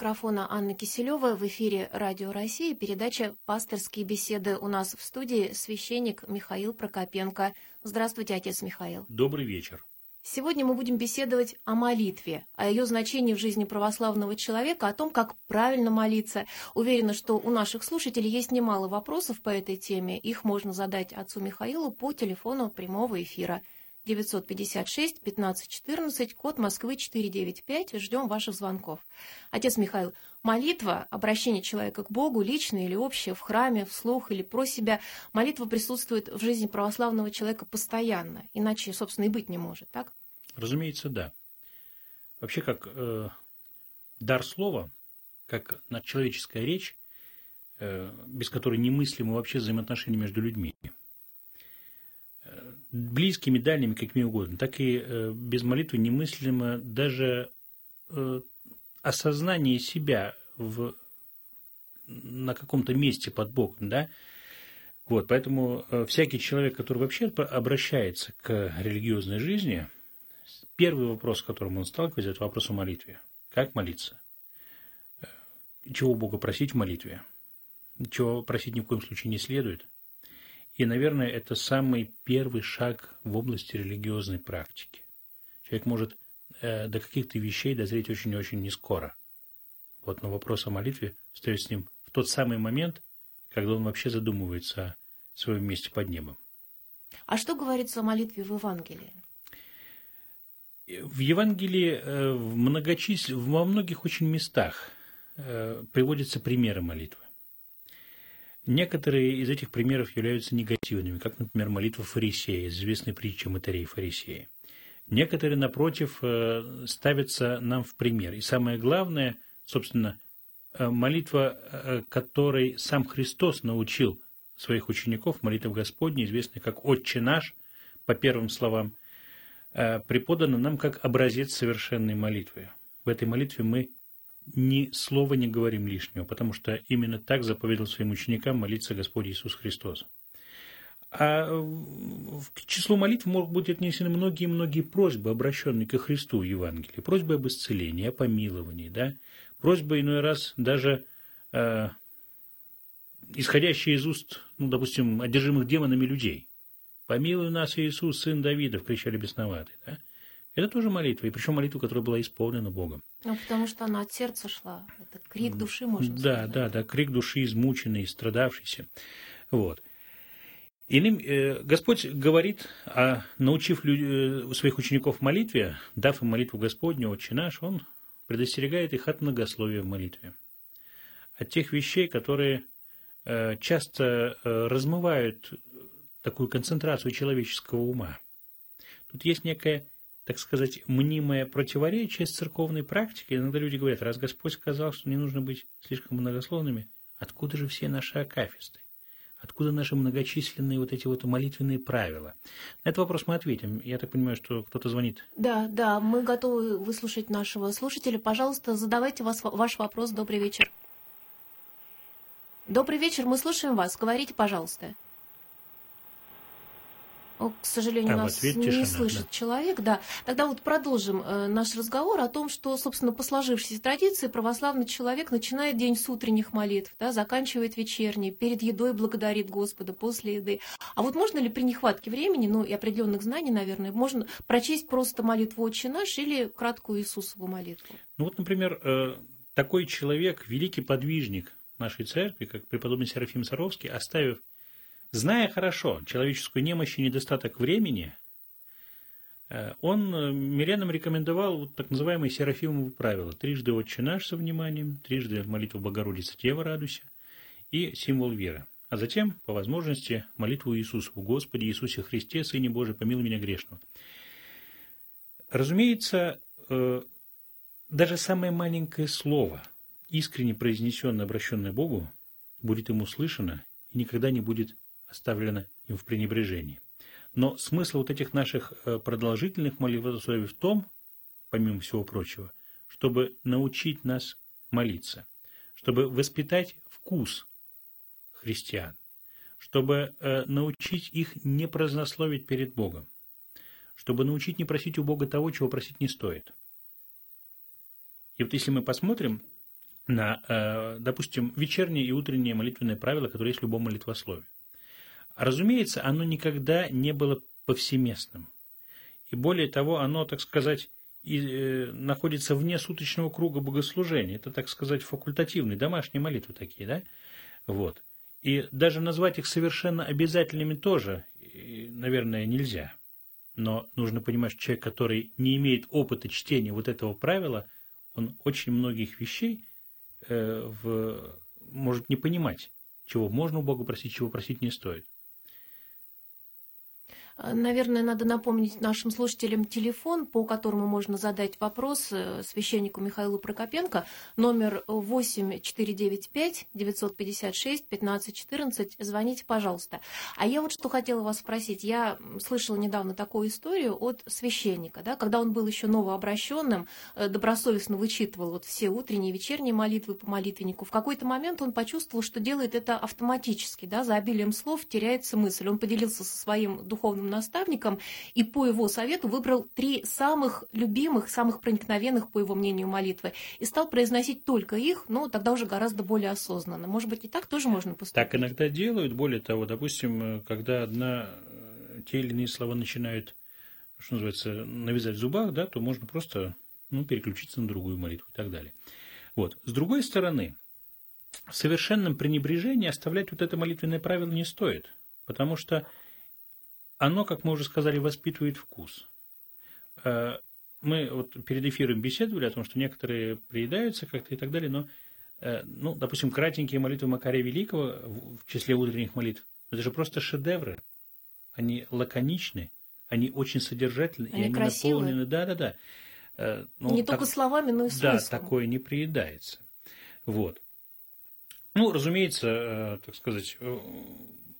микрофона Анна Киселева. В эфире Радио России передача «Пасторские беседы». У нас в студии священник Михаил Прокопенко. Здравствуйте, отец Михаил. Добрый вечер. Сегодня мы будем беседовать о молитве, о ее значении в жизни православного человека, о том, как правильно молиться. Уверена, что у наших слушателей есть немало вопросов по этой теме. Их можно задать отцу Михаилу по телефону прямого эфира – 956 1514, код Москвы 495. Ждем ваших звонков. Отец Михаил, молитва, обращение человека к Богу, личное или общее, в храме, вслух или про себя, молитва присутствует в жизни православного человека постоянно, иначе, собственно, и быть не может, так? Разумеется, да. Вообще, как э, дар слова, как человеческая речь, э, без которой немыслимо вообще взаимоотношения между людьми – близкими, дальними, какими угодно, так и э, без молитвы немыслимо даже э, осознание себя в, на каком-то месте под Богом, да, вот, поэтому э, всякий человек, который вообще обращается к религиозной жизни, первый вопрос, с которым он сталкивается, это вопрос о молитве. Как молиться? Чего Бога просить в молитве? Чего просить ни в коем случае не следует – и, наверное, это самый первый шаг в области религиозной практики. Человек может э, до каких-то вещей дозреть очень-очень не скоро. Вот, но вопрос о молитве встает с ним в тот самый момент, когда он вообще задумывается о своем месте под небом. А что говорится о молитве в Евангелии? В Евангелии э, в многочисл... во многих очень местах э, приводятся примеры молитвы. Некоторые из этих примеров являются негативными, как, например, молитва фарисея, известная притча Матарей фарисея. Некоторые, напротив, э, ставятся нам в пример. И самое главное, собственно, э, молитва, э, которой сам Христос научил своих учеников, молитва Господня, известная как «Отче наш», по первым словам, преподана нам как образец совершенной молитвы. В этой молитве мы ни слова не говорим лишнего, потому что именно так заповедал своим ученикам молиться Господь Иисус Христос. А к числу молитв могут быть отнесены многие-многие просьбы, обращенные ко Христу в Евангелии. Просьбы об исцелении, о помиловании, да? Просьбы иной раз даже э, исходящие из уст, ну, допустим, одержимых демонами людей. «Помилуй нас, Иисус, сын Давидов!» – кричали бесноватые. Да? Это тоже молитва, и причем молитва, которая была исполнена Богом. Ну, потому что она от сердца шла. Это крик души, можно да, сказать. Да, да, да, крик души измученный, страдавшийся. Вот. Иным, э, Господь говорит, а научив лю, э, своих учеников молитве, дав им молитву Господню, Отче наш, Он предостерегает их от многословия в молитве. От тех вещей, которые э, часто э, размывают такую концентрацию человеческого ума. Тут есть некая так сказать, мнимое противоречие с церковной практикой. Иногда люди говорят, раз Господь сказал, что не нужно быть слишком многословными, откуда же все наши акафисты? Откуда наши многочисленные вот эти вот молитвенные правила? На этот вопрос мы ответим. Я так понимаю, что кто-то звонит. Да, да, мы готовы выслушать нашего слушателя. Пожалуйста, задавайте вас, ваш вопрос. Добрый вечер. Добрый вечер, мы слушаем вас. Говорите, пожалуйста к сожалению, а нас не тишина, слышит да. человек, да. Тогда вот продолжим э, наш разговор о том, что, собственно, по сложившейся традиции православный человек начинает день с утренних молитв, да, заканчивает вечерней, перед едой благодарит Господа, после еды. А вот можно ли при нехватке времени, ну и определенных знаний, наверное, можно прочесть просто молитву «Отче наш» или краткую Иисусову молитву? Ну вот, например, э, такой человек, великий подвижник нашей церкви, как преподобный Серафим Саровский, оставив Зная хорошо человеческую немощь и недостаток времени, э, он э, мирянам рекомендовал вот так называемые серафимовы правила. Трижды «Отче наш» со вниманием, трижды молитву Богородицы Дева радуйся и символ веры. А затем, по возможности, молитву Иисусу, Господи Иисусе Христе, Сыне Божий, помилуй меня грешного. Разумеется, э, даже самое маленькое слово, искренне произнесенное, обращенное Богу, будет ему слышано и никогда не будет оставлено им в пренебрежении. Но смысл вот этих наших э, продолжительных молитвословий в том, помимо всего прочего, чтобы научить нас молиться, чтобы воспитать вкус христиан, чтобы э, научить их не празднословить перед Богом, чтобы научить не просить у Бога того, чего просить не стоит. И вот если мы посмотрим на, э, допустим, вечернее и утреннее молитвенное правило, которое есть в любом молитвословии. Разумеется, оно никогда не было повсеместным. И более того, оно, так сказать, и, э, находится вне суточного круга богослужения. Это, так сказать, факультативные, домашние молитвы такие, да? Вот. И даже назвать их совершенно обязательными тоже, наверное, нельзя. Но нужно понимать, что человек, который не имеет опыта чтения вот этого правила, он очень многих вещей э, в, может не понимать, чего можно у Бога просить, чего просить не стоит. Наверное, надо напомнить нашим слушателям телефон, по которому можно задать вопрос э, священнику Михаилу Прокопенко. Номер 8495 956 1514. Звоните, пожалуйста. А я вот что хотела вас спросить. Я слышала недавно такую историю от священника, да, когда он был еще новообращенным, э, добросовестно вычитывал вот все утренние и вечерние молитвы по молитвеннику. В какой-то момент он почувствовал, что делает это автоматически, да, за обилием слов теряется мысль. Он поделился со своим духовным наставником и по его совету выбрал три самых любимых, самых проникновенных, по его мнению, молитвы и стал произносить только их, но тогда уже гораздо более осознанно. Может быть, и так тоже можно поступить? Так иногда делают. Более того, допустим, когда одна, э, те или иные слова начинают, что называется, навязать в зубах, да, то можно просто ну, переключиться на другую молитву и так далее. Вот. С другой стороны, в совершенном пренебрежении оставлять вот это молитвенное правило не стоит, потому что оно, как мы уже сказали, воспитывает вкус. Э, мы вот перед эфиром беседовали о том, что некоторые приедаются как-то и так далее, но, э, ну, допустим, кратенькие молитвы Макария Великого в числе утренних молитв, это же просто шедевры. Они лаконичны, они очень содержательны, они, и они красивые. наполнены, да-да-да. Э, ну, не так, только словами, но и смыслом. Да, такое не приедается. Вот. Ну, разумеется, так сказать,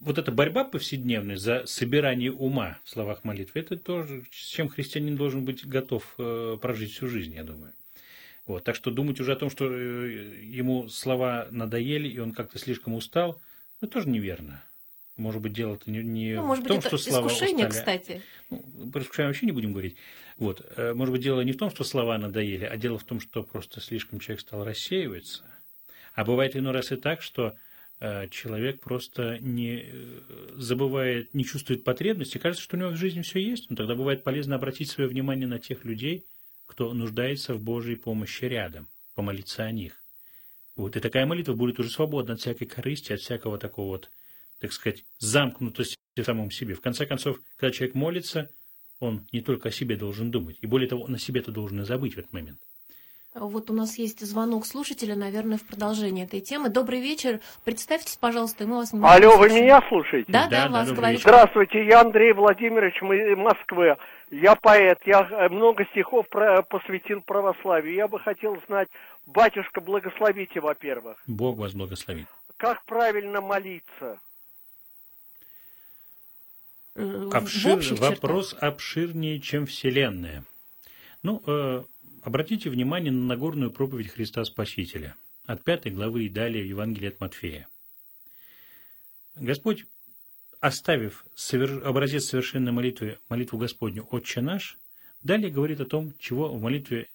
вот эта борьба повседневная за собирание ума в словах молитвы, это тоже, с чем христианин должен быть готов э, прожить всю жизнь, я думаю. Вот, так что думать уже о том, что э, ему слова надоели, и он как-то слишком устал, ну, тоже неверно. Может быть, дело-то не, не ну, может в том, быть, это что слова искушение, устали. кстати. Ну, про искушение вообще не будем говорить. Вот. Э, может быть, дело не в том, что слова надоели, а дело в том, что просто слишком человек стал рассеиваться. А бывает иной раз и так, что человек просто не э, забывает, не чувствует потребности, кажется, что у него в жизни все есть, но тогда бывает полезно обратить свое внимание на тех людей, кто нуждается в Божьей помощи рядом, помолиться о них. Вот, и такая молитва будет уже свободна от всякой корысти, от всякого такого вот, так сказать, замкнутости в самом себе. В конце концов, когда человек молится, он не только о себе должен думать, и более того, он о себе-то должен забыть в этот момент. Вот у нас есть звонок слушателя, наверное, в продолжение этой темы. Добрый вечер. Представьтесь, пожалуйста, мы вас не Алло, вы меня слушаете? Да, да, да вас говорит. Здравствуйте, я Андрей Владимирович, мы Москвы. Я поэт, я э, много стихов про, посвятил православию. Я бы хотел знать, батюшка, благословите, во-первых. Бог вас благословит. Как правильно молиться? Э, Обшир... Вопрос обширнее, чем Вселенная. Ну, э, Обратите внимание на Нагорную проповедь Христа Спасителя от пятой главы и далее Евангелия от Матфея. Господь, оставив образец совершенной молитвы, молитву Господню «Отче наш», далее говорит о том, чего в молитве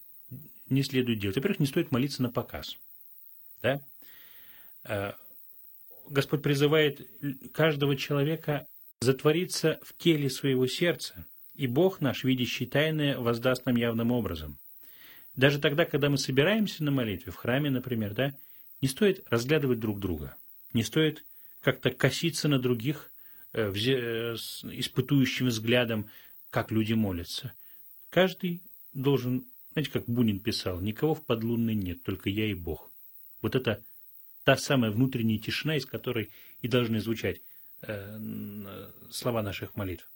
не следует делать. Во-первых, не стоит молиться на показ. Да? А, Господь призывает каждого человека затвориться в теле своего сердца, и Бог наш, видящий тайное, воздаст нам явным образом. Даже тогда, когда мы собираемся на молитве, в храме, например, да, не стоит разглядывать друг друга, не стоит как-то коситься на других э, э, с испытующим взглядом, как люди молятся. Каждый должен, знаете, как Бунин писал, никого в подлунной нет, только я и Бог. Вот это та самая внутренняя тишина, из которой и должны звучать э, слова наших молитв.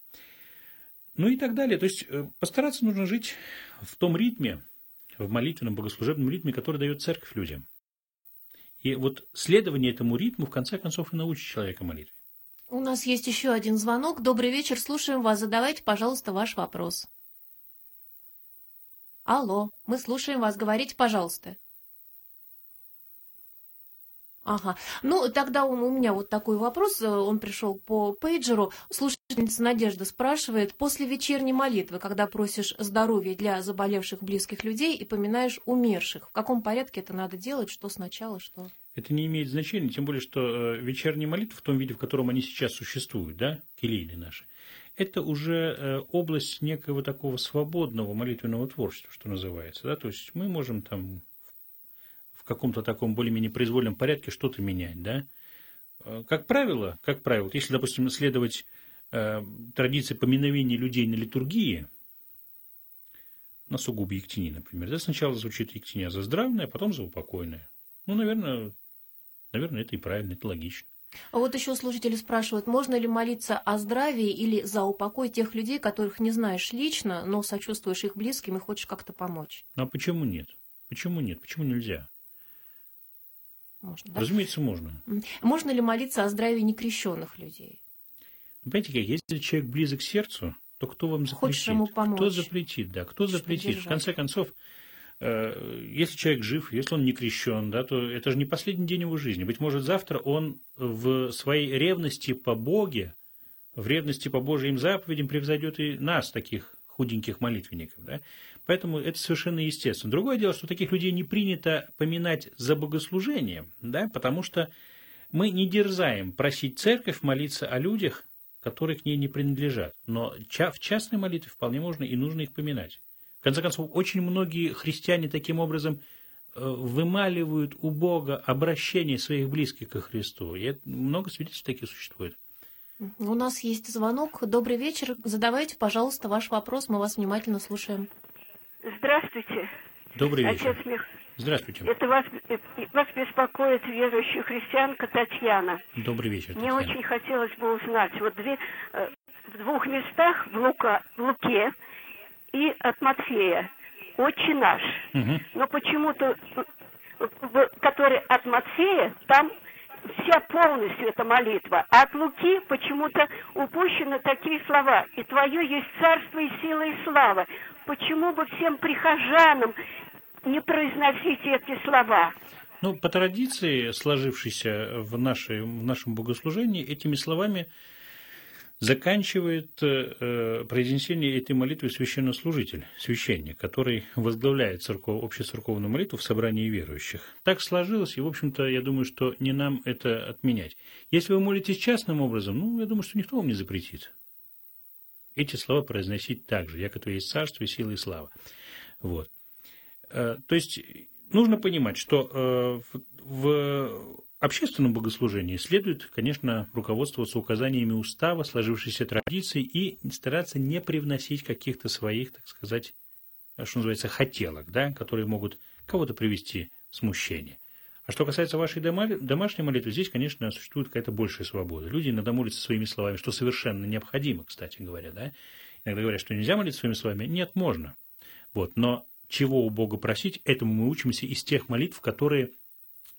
Ну и так далее. То есть э, постараться нужно жить в том ритме, в молитвенном, богослужебном ритме, который дает церковь людям. И вот следование этому ритму, в конце концов, и научит человека молитве. У нас есть еще один звонок. Добрый вечер, слушаем вас. Задавайте, пожалуйста, ваш вопрос. Алло, мы слушаем вас. Говорите, пожалуйста. Ага. Ну, тогда у, у меня вот такой вопрос, э, он пришел по пейджеру. Слушательница Надежда спрашивает, после вечерней молитвы, когда просишь здоровья для заболевших близких людей и поминаешь умерших, в каком порядке это надо делать, что сначала, что... Это не имеет значения, тем более, что э, вечерние молитвы в том виде, в котором они сейчас существуют, да, келейные наши, это уже э, область некого такого свободного молитвенного творчества, что называется, да, то есть мы можем там каком-то таком более-менее произвольном порядке что-то менять, да. Э, как правило, как правило, если, допустим, следовать э, традиции поминовения людей на литургии, на сугубо ектини, например, да, сначала звучит ектиня за здравное, а потом за упокойное. Ну, наверное, наверное, это и правильно, это логично. А вот еще слушатели спрашивают, можно ли молиться о здравии или за упокой тех людей, которых не знаешь лично, но сочувствуешь их близким и хочешь как-то помочь? А почему нет? Почему нет? Почему нельзя? Можно, да? Разумеется, можно. Можно ли молиться о здравии некрещенных людей? Понимаете как, если человек близок к сердцу, то кто вам запретит? Хочешь ему помочь. Кто запретит, да, кто запретит? В конце концов, э, если человек жив, если он не крещен, да, то это же не последний день его жизни. Быть может, завтра он в своей ревности по Боге, в ревности по Божьим заповедям превзойдет и нас, таких худеньких молитвенников. Да? Поэтому это совершенно естественно. Другое дело, что таких людей не принято поминать за богослужением, да, потому что мы не дерзаем просить церковь молиться о людях, которые к ней не принадлежат. Но в частной молитве вполне можно и нужно их поминать. В конце концов, очень многие христиане таким образом э, вымаливают у Бога обращение своих близких ко Христу. И много свидетельств таких существует. У нас есть звонок. Добрый вечер. Задавайте, пожалуйста, ваш вопрос. Мы вас внимательно слушаем. Здравствуйте. Добрый вечер. Отец Мих... Здравствуйте. Это вас, э, вас беспокоит верующая христианка Татьяна. Добрый вечер. Мне очень хотелось бы узнать, вот две, э, в двух местах в, Лука, в Луке и от Матфея «Отче наш». Угу. Но почему-то, который от Матфея, там вся полностью эта молитва. А от Луки почему-то упущены такие слова. «И Твое есть царство и сила и слава». Почему бы всем прихожанам не произносить эти слова? Ну, по традиции, сложившейся в, нашей, в нашем богослужении, этими словами заканчивает э, произнесение этой молитвы священнослужитель, священник, который возглавляет церков, общецерковную молитву в собрании верующих. Так сложилось, и, в общем-то, я думаю, что не нам это отменять. Если вы молитесь частным образом, ну, я думаю, что никто вам не запретит. Эти слова произносить так же, яко то есть царство и сила и слава. Вот. Э, то есть, нужно понимать, что э, в общественном богослужении следует, конечно, руководствоваться указаниями устава, сложившейся традиции и стараться не привносить каких-то своих, так сказать, что называется, хотелок, да, которые могут кого-то привести в смущение. А что касается вашей домашней молитвы, здесь, конечно, существует какая-то большая свобода. Люди иногда молятся своими словами, что совершенно необходимо, кстати говоря. Да? Иногда говорят, что нельзя молиться своими словами. Нет, можно. Вот. Но чего у Бога просить, этому мы учимся из тех молитв, которые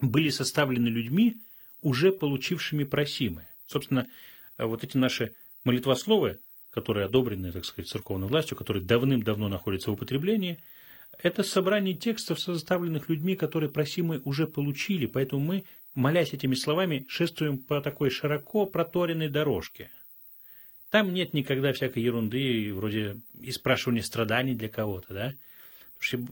были составлены людьми, уже получившими просимое. Собственно, вот эти наши молитвословы, которые одобрены, так сказать, церковной властью, которые давным-давно находятся в употреблении, это собрание текстов, составленных людьми, которые просимые уже получили, поэтому мы, молясь этими словами, шествуем по такой широко проторенной дорожке. Там нет никогда всякой ерунды, вроде и спрашивания страданий для кого-то, да?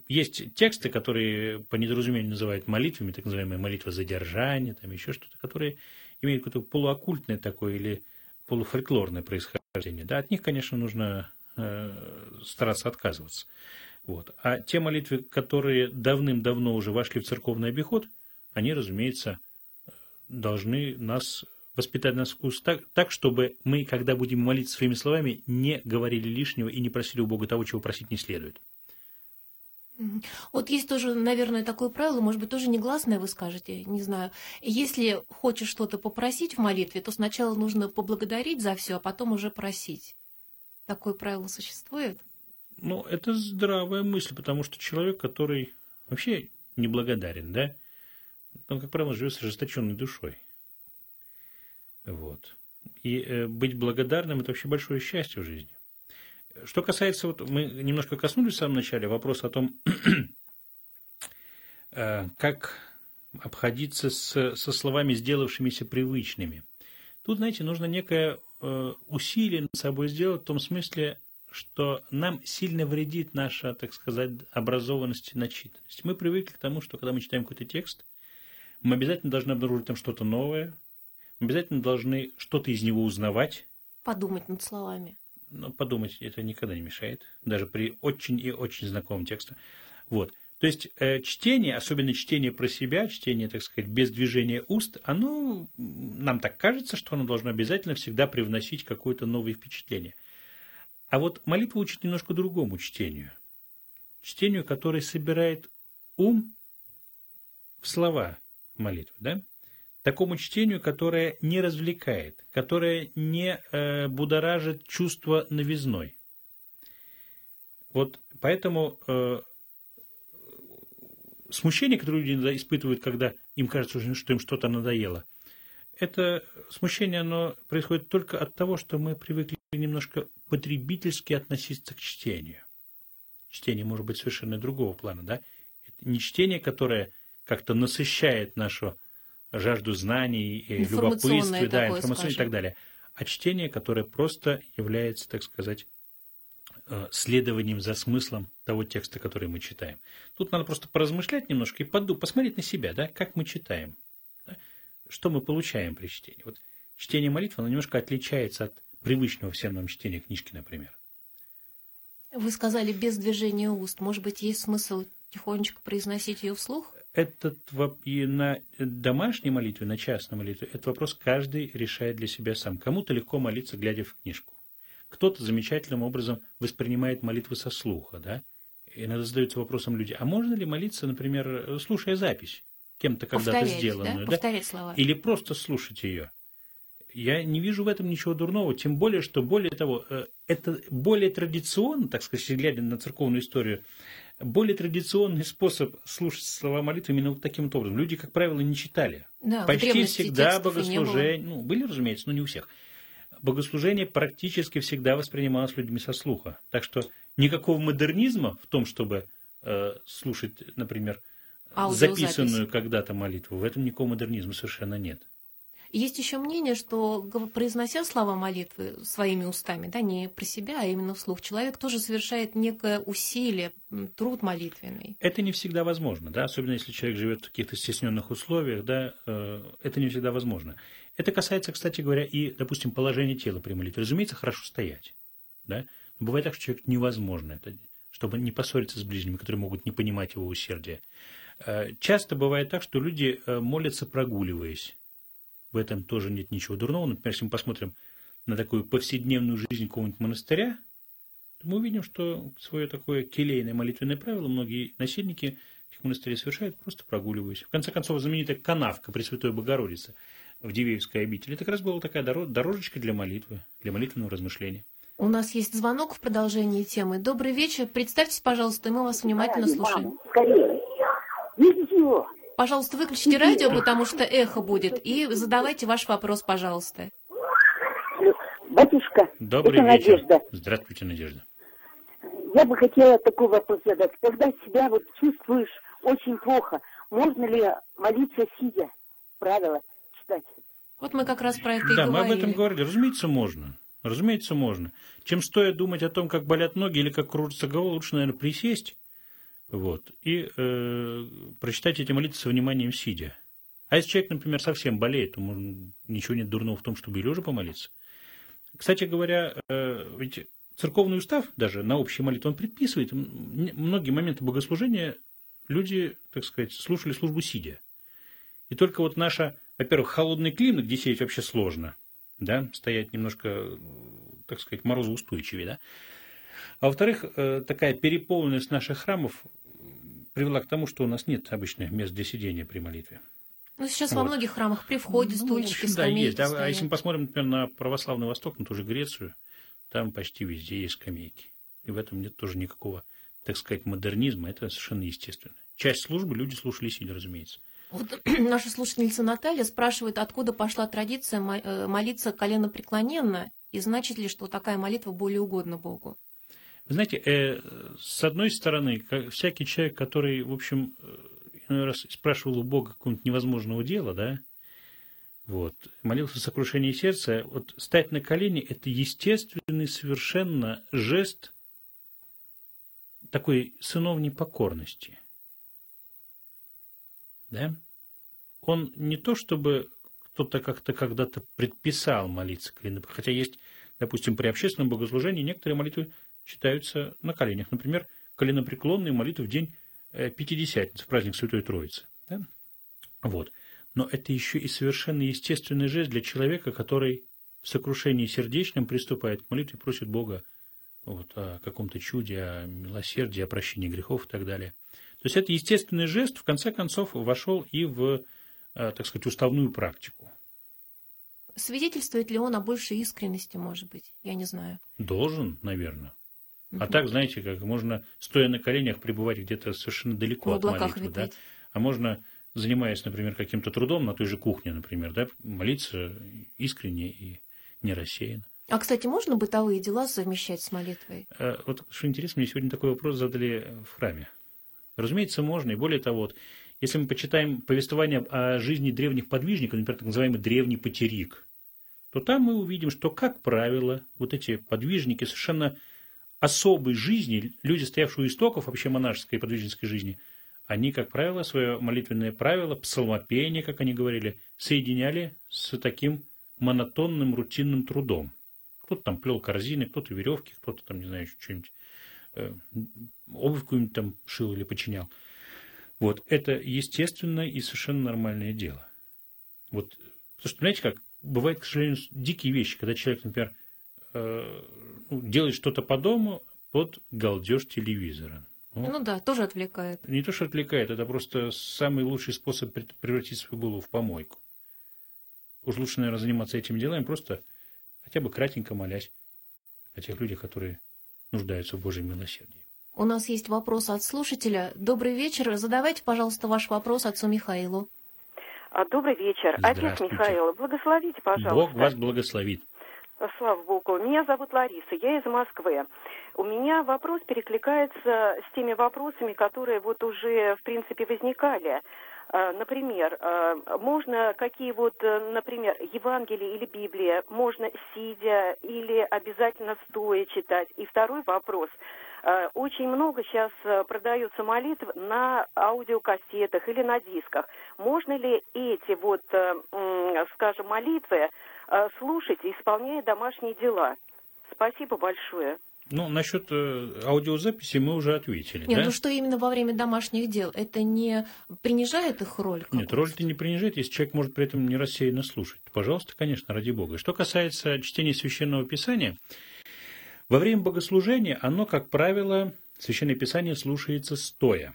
Есть тексты, которые по недоразумению называют молитвами, так называемая молитва задержания, там еще что-то, которые имеют какое-то полуоккультное такое или полуфольклорное происхождение. Да, от них, конечно, нужно э, стараться отказываться. Вот. А те молитвы, которые давным-давно уже вошли в церковный обиход, они, разумеется, должны нас воспитать нас вкус так, так, чтобы мы, когда будем молиться своими словами, не говорили лишнего и не просили у Бога того, чего просить не следует. Вот есть тоже, наверное, такое правило, может быть, тоже негласное вы скажете, не знаю. Если хочешь что-то попросить в молитве, то сначала нужно поблагодарить за все, а потом уже просить. Такое правило существует? Ну, это здравая мысль, потому что человек, который вообще неблагодарен, да, он, как правило, живет с ожесточенной душой. Вот. И э, быть благодарным – это вообще большое счастье в жизни. Что касается, вот мы немножко коснулись в самом начале вопроса о том, э, как обходиться с, со словами, сделавшимися привычными. Тут, знаете, нужно некое э, усилие над собой сделать в том смысле, что нам сильно вредит наша, так сказать, образованность и начитанность. Мы привыкли к тому, что когда мы читаем какой-то текст, мы обязательно должны обнаружить там что-то новое, обязательно должны что-то из него узнавать. Подумать над словами. Но подумать это никогда не мешает, даже при очень и очень знакомом тексте. Вот. То есть э, чтение, особенно чтение про себя, чтение, так сказать, без движения уст, оно, нам так кажется, что оно должно обязательно всегда привносить какое-то новое впечатление – а вот молитва учит немножко другому чтению. Чтению, которое собирает ум в слова молитвы, да? Такому чтению, которое не развлекает, которое не э, будоражит чувство новизной. Вот поэтому э, смущение, которое люди испытывают, когда им кажется, что им что-то надоело, это смущение, оно происходит только от того, что мы привыкли немножко потребительски относиться к чтению. Чтение может быть совершенно другого плана, да? Это не чтение, которое как-то насыщает нашу жажду знаний, любопытства, да, информационное и так далее, а чтение, которое просто является, так сказать, э, следованием за смыслом того текста, который мы читаем. Тут надо просто поразмышлять немножко и подумать, посмотреть на себя, да, как мы читаем, да? что мы получаем при чтении. Вот чтение молитвы, оно немножко отличается от привычного всем нам чтения книжки, например. Вы сказали без движения уст. Может быть, есть смысл тихонечко произносить ее вслух? Этот и на домашней молитве, на частной молитве, этот вопрос каждый решает для себя сам. Кому-то легко молиться, глядя в книжку. Кто-то замечательным образом воспринимает молитвы со слуха, да? Иногда задаются вопросом люди, а можно ли молиться, например, слушая запись, кем-то когда-то сделанную, да? Повторять слова. Или просто слушать ее? Я не вижу в этом ничего дурного, тем более, что более того, э, это более традиционно, так сказать, глядя на церковную историю, более традиционный способ слушать слова молитвы именно вот таким вот образом. Люди, как правило, не читали. Да, Почти всегда богослужение, ну, были, разумеется, но не у всех. Богослужение практически всегда воспринималось людьми со слуха. Так что никакого модернизма в том, чтобы э, слушать, например, записанную когда-то молитву, в этом никакого модернизма совершенно нет. Есть еще мнение, что произнося слова молитвы своими устами, да, не про себя, а именно вслух, человек тоже совершает некое усилие, труд молитвенный. Это не всегда возможно, да, особенно если человек живет в каких-то стесненных условиях, да, э, это не всегда возможно. Это касается, кстати говоря, и, допустим, положения тела при молитве. Разумеется, хорошо стоять, да, но бывает так, что человек невозможно это, чтобы не поссориться с ближними, которые могут не понимать его усердия. Э, часто бывает так, что люди э, молятся прогуливаясь в этом тоже нет ничего дурного. Например, если мы посмотрим на такую повседневную жизнь какого-нибудь монастыря, то мы увидим, что свое такое келейное молитвенное правило многие насильники этих монастырей совершают, просто прогуливаясь. В конце концов, знаменитая канавка Пресвятой Богородицы в Дивеевской обители, это как раз была такая дорожечка для молитвы, для молитвенного размышления. У нас есть звонок в продолжении темы. Добрый вечер. Представьтесь, пожалуйста, и мы вас внимательно слушаем. Скорее. Пожалуйста, выключите радио, потому что эхо будет, и задавайте ваш вопрос, пожалуйста. Батюшка, Добрый это вечер. Надежда. Здравствуйте, Надежда. Я бы хотела такой вопрос задать. Когда себя вот чувствуешь очень плохо, можно ли молиться сидя? Правила читать. Вот мы как раз про это и да, говорили. Да, мы об этом говорили. Разумеется, можно. Разумеется, можно. Чем стоит думать о том, как болят ноги или как кружится голова, лучше, наверное, присесть вот. И э, прочитать эти молитвы со вниманием сидя. А если человек, например, совсем болеет, то можно, ничего нет дурного в том, чтобы и лежа помолиться. Кстати говоря, э, ведь церковный устав даже на общей молитве, он предписывает многие моменты богослужения люди, так сказать, слушали службу сидя. И только вот наша, во-первых, холодный климат, где сидеть вообще сложно, да, стоять немножко, так сказать, морозоустойчивее, да, а во-вторых, э, такая переполненность наших храмов привела к тому, что у нас нет обычных мест для сидения при молитве. Ну, сейчас вот. во многих храмах при входе ну, стульчики, общем, скамейки Да, есть. А, а если мы посмотрим, например, на православный Восток, на ту же Грецию, там почти везде есть скамейки. И в этом нет тоже никакого, так сказать, модернизма. Это совершенно естественно. Часть службы люди слушали сидя, разумеется. Вот наша слушательница Наталья спрашивает, откуда пошла традиция э, молиться коленопреклоненно, и значит ли, что такая молитва более угодна Богу? Вы знаете, э, с одной стороны, как, всякий человек, который, в общем, э, иной раз спрашивал у Бога какого-нибудь невозможного дела, да, вот, молился сокрушение сердца, вот стать на колени – это естественный совершенно жест такой сыновней покорности. Да? Он не то, чтобы кто-то как-то когда-то предписал молиться колено, хотя есть, допустим, при общественном богослужении некоторые молитвы читаются на коленях. Например, коленопреклонные молитвы в день э, Пятидесятницы, праздник Святой Троицы. Да? Вот. Но это еще и совершенно естественный жест для человека, который в сокрушении сердечном приступает к молитве, просит Бога вот, о каком-то чуде, о милосердии, о прощении грехов и так далее. То есть это естественный жест, в конце концов, вошел и в Э, так сказать, уставную практику. Свидетельствует ли он о большей искренности, может быть? Я не знаю. Должен, наверное. Угу. А так, знаете, как можно, стоя на коленях, пребывать где-то совершенно далеко от молитвы. Да? А можно, занимаясь, например, каким-то трудом на той же кухне, например, да, молиться искренне и не рассеянно. А, кстати, можно бытовые дела совмещать с молитвой? Э, вот что интересно, мне сегодня такой вопрос задали в храме. Разумеется, можно. И более того, вот, если мы почитаем повествование о жизни древних подвижников, например, так называемый древний потерик, то там мы увидим, что, как правило, вот эти подвижники совершенно особой жизни, люди, стоявшие у истоков вообще монашеской и подвижнической жизни, они, как правило, свое молитвенное правило, псалмопение, как они говорили, соединяли с таким монотонным рутинным трудом. Кто-то там плел корзины, кто-то веревки, кто-то там, не знаю, что-нибудь, э, обувь какую-нибудь там шил или починял. Вот, это естественное и совершенно нормальное дело. Вот, потому что, знаете как, бывают, к сожалению, дикие вещи, когда человек, например, э, делает что-то по дому под галдеж телевизора. Ну, ну да, тоже отвлекает. Не то, что отвлекает, это просто самый лучший способ превратить свою голову в помойку. Уж лучше, наверное, заниматься этим делом, просто хотя бы кратенько молясь о тех людях, которые нуждаются в Божьем милосердии. У нас есть вопрос от слушателя. Добрый вечер. Задавайте, пожалуйста, ваш вопрос отцу Михаилу. А, добрый вечер. Отец Михаил, благословите, пожалуйста. Бог вас благословит. Слава Богу. Меня зовут Лариса, я из Москвы. У меня вопрос перекликается с теми вопросами, которые вот уже, в принципе, возникали. А, например, а, можно какие вот, э, например, Евангелие или Библия, можно сидя или обязательно стоя читать? И второй вопрос – Э, очень много сейчас э, продается молитв на аудиокассетах или на дисках. Можно ли эти вот, э, скажем, молитвы слушать, исполняя домашние дела? Спасибо большое. Ну, насчет аудиозаписи мы уже ответили. Нет, да? ну что именно во время домашних дел? Это не принижает их роль? Нет, роль это не принижает, если человек может при этом не рассеянно слушать. Пожалуйста, конечно, ради Бога. Что касается чтения священного писания, во время богослужения оно, как правило, Священное Писание слушается стоя.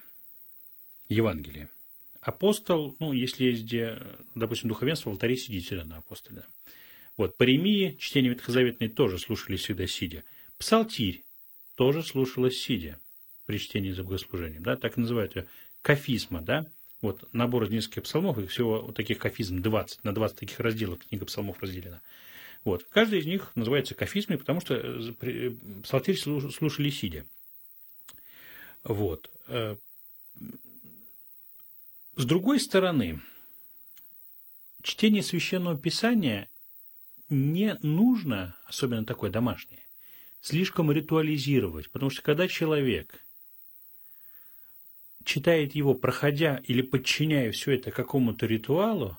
Евангелие. Апостол, ну, если есть, где, допустим, духовенство, в алтаре сидит всегда на апостоле. Вот, паремии, чтение ветхозаветной тоже слушали всегда сидя. Псалтирь тоже слушалось сидя при чтении за богослужением, да, так называют ее кафизма, да, вот набор из нескольких псалмов, их всего вот таких кафизм 20, на 20 таких разделов книга псалмов разделена. Вот. Каждый из них называется кафизмой, потому что э, э, псалтирь слушали сидя. Вот. Э, с другой стороны, чтение священного писания не нужно, особенно такое домашнее, слишком ритуализировать, потому что когда человек читает его, проходя или подчиняя все это какому-то ритуалу,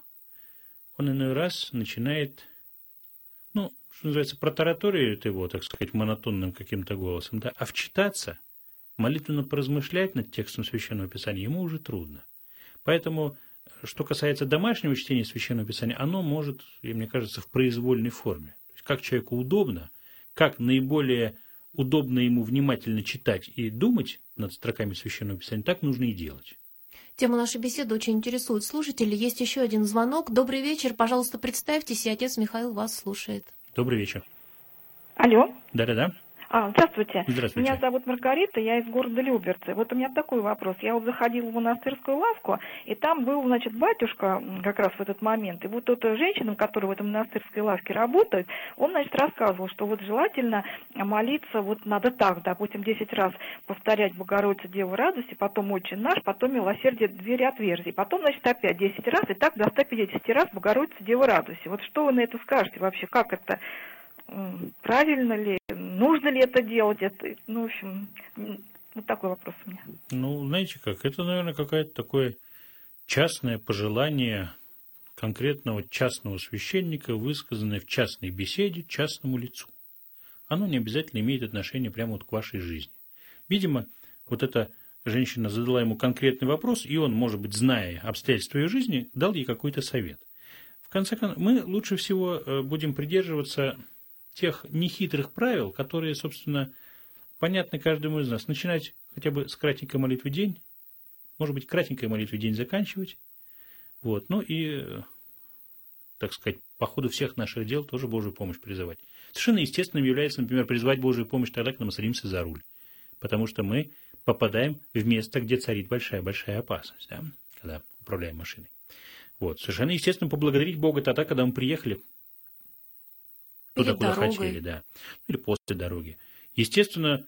он иной раз начинает ну, что называется, протараторирует его, так сказать, монотонным каким-то голосом, да, а вчитаться, молитвенно поразмышлять над текстом Священного Писания ему уже трудно. Поэтому, что касается домашнего чтения Священного Писания, оно может, и мне кажется, в произвольной форме. То есть, как человеку удобно, как наиболее удобно ему внимательно читать и думать над строками Священного Писания, так нужно и делать. Тема нашей беседы очень интересует слушателей. Есть еще один звонок. Добрый вечер. Пожалуйста, представьтесь, и отец Михаил вас слушает. Добрый вечер. Алло. Да-да-да. А, здравствуйте. Здравствуйте. Меня зовут Маргарита, я из города Люберцы. Вот у меня такой вопрос. Я вот заходила в монастырскую лавку, и там был, значит, батюшка как раз в этот момент. И вот эта женщина, которая в этом монастырской лавке работает, он, значит, рассказывал, что вот желательно молиться, вот надо так, допустим, 10 раз повторять Богородица, Дева радости, потом Отче наш, потом милосердие, двери отверзи. Потом, значит, опять 10 раз, и так до 150 раз Богородица, Дева радости. Вот что вы на это скажете вообще? Как это? правильно ли, нужно ли это делать, это, ну, в общем, вот такой вопрос у меня. Ну, знаете как, это, наверное, какое-то такое частное пожелание конкретного частного священника, высказанное в частной беседе частному лицу. Оно не обязательно имеет отношение прямо вот к вашей жизни. Видимо, вот эта женщина задала ему конкретный вопрос, и он, может быть, зная обстоятельства ее жизни, дал ей какой-то совет. В конце концов, мы лучше всего э, будем придерживаться тех нехитрых правил, которые, собственно, понятны каждому из нас. Начинать хотя бы с кратенькой молитвы день, может быть, кратенькой молитвы день заканчивать. Вот. Ну и, так сказать, по ходу всех наших дел тоже Божью помощь призывать. Совершенно естественным является, например, призывать Божью помощь тогда, когда мы садимся за руль. Потому что мы попадаем в место, где царит большая-большая опасность, да, когда управляем машиной. Вот. Совершенно естественно поблагодарить Бога тогда, когда мы приехали туда, Или куда дорогой. хотели, да. Или после дороги. Естественно,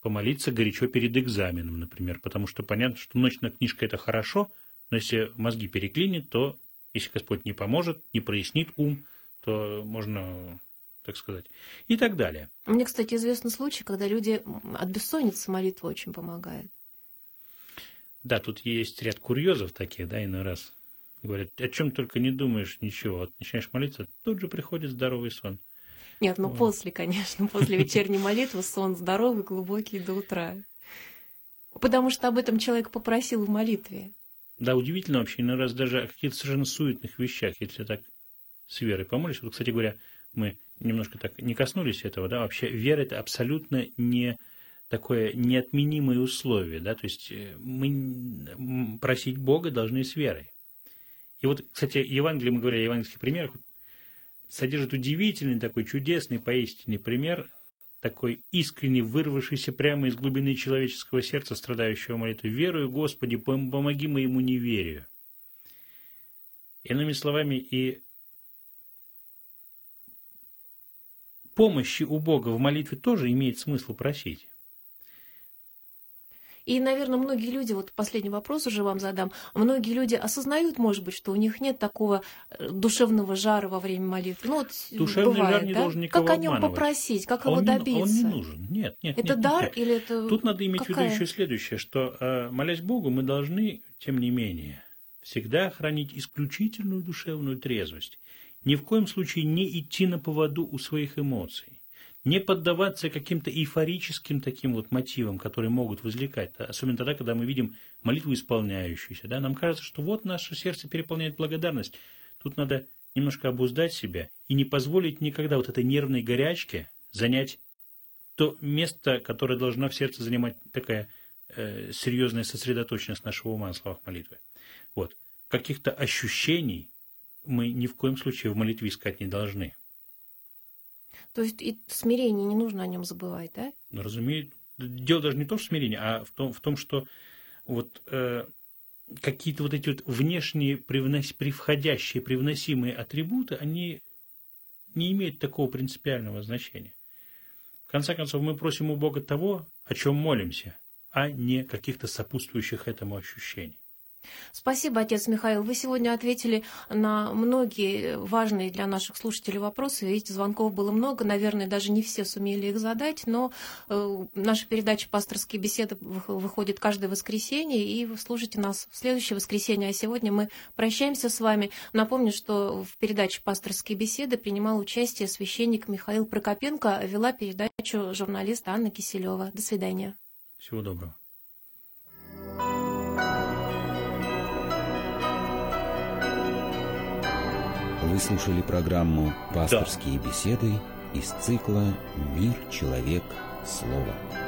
помолиться горячо перед экзаменом, например, потому что понятно, что ночная книжка – это хорошо, но если мозги переклинит, то если Господь не поможет, не прояснит ум, то можно, так сказать, и так далее. Мне, кстати, известны случаи, когда люди от бессонницы молитва очень помогает. Да, тут есть ряд курьезов таких, да, иной раз. Говорят, о чем только не думаешь, ничего. Вот начинаешь молиться, тут же приходит здоровый сон. Нет, ну после, конечно, после вечерней молитвы сон здоровый, глубокий до утра. Потому что об этом человек попросил в молитве. Да, удивительно вообще, иной раз даже о каких-то совершенно суетных вещах, если так с верой помолишься. Вот, кстати говоря, мы немножко так не коснулись этого, да, вообще вера – это абсолютно не такое неотменимое условие, да, то есть э, мы просить Бога должны с верой. И вот, кстати, Евангелие, мы говорили о евангельских примерах, содержит удивительный такой чудесный поистине пример, такой искренне вырвавшийся прямо из глубины человеческого сердца, страдающего молитвой. «Верую, Господи, помоги моему неверию». Иными словами, и помощи у Бога в молитве тоже имеет смысл просить. И, наверное, многие люди, вот последний вопрос уже вам задам, многие люди осознают, может быть, что у них нет такого э, душевного жара во время молитвы. Ну, вот Душевный бывает, жар не да? должен никого Как о нем обманывать. попросить, как а его он добиться? Не, он не нужен. Нет, нет. Это нет, дар нет. или это Тут надо иметь какая? в виду еще следующее, что, э, молясь Богу, мы должны, тем не менее, всегда хранить исключительную душевную трезвость. Ни в коем случае не идти на поводу у своих эмоций не поддаваться каким-то эйфорическим таким вот мотивам, которые могут возникать, особенно тогда, когда мы видим молитву исполняющуюся. Да? Нам кажется, что вот наше сердце переполняет благодарность. Тут надо немножко обуздать себя и не позволить никогда вот этой нервной горячке занять то место, которое должна в сердце занимать такая э, серьезная сосредоточенность нашего ума на словах молитвы. Вот. Каких-то ощущений мы ни в коем случае в молитве искать не должны. То есть и смирение не нужно о нем забывать, да? Ну, разумеется. Дело даже не то в смирении, а в том, в том что вот э, какие-то вот эти вот внешние привнос, привходящие, привносимые атрибуты, они не имеют такого принципиального значения. В конце концов, мы просим у Бога того, о чем молимся, а не каких-то сопутствующих этому ощущений. Спасибо, отец Михаил. Вы сегодня ответили на многие важные для наших слушателей вопросы. Видите, звонков было много, наверное, даже не все сумели их задать, но э, наша передача «Пасторские беседы» выходит каждое воскресенье, и вы слушайте нас в следующее воскресенье. А сегодня мы прощаемся с вами. Напомню, что в передаче «Пасторские беседы» принимал участие священник Михаил Прокопенко, вела передачу журналист Анна Киселева. До свидания. Всего доброго. Вы слушали программу «Пасторские да. беседы» из цикла «Мир, человек, слово».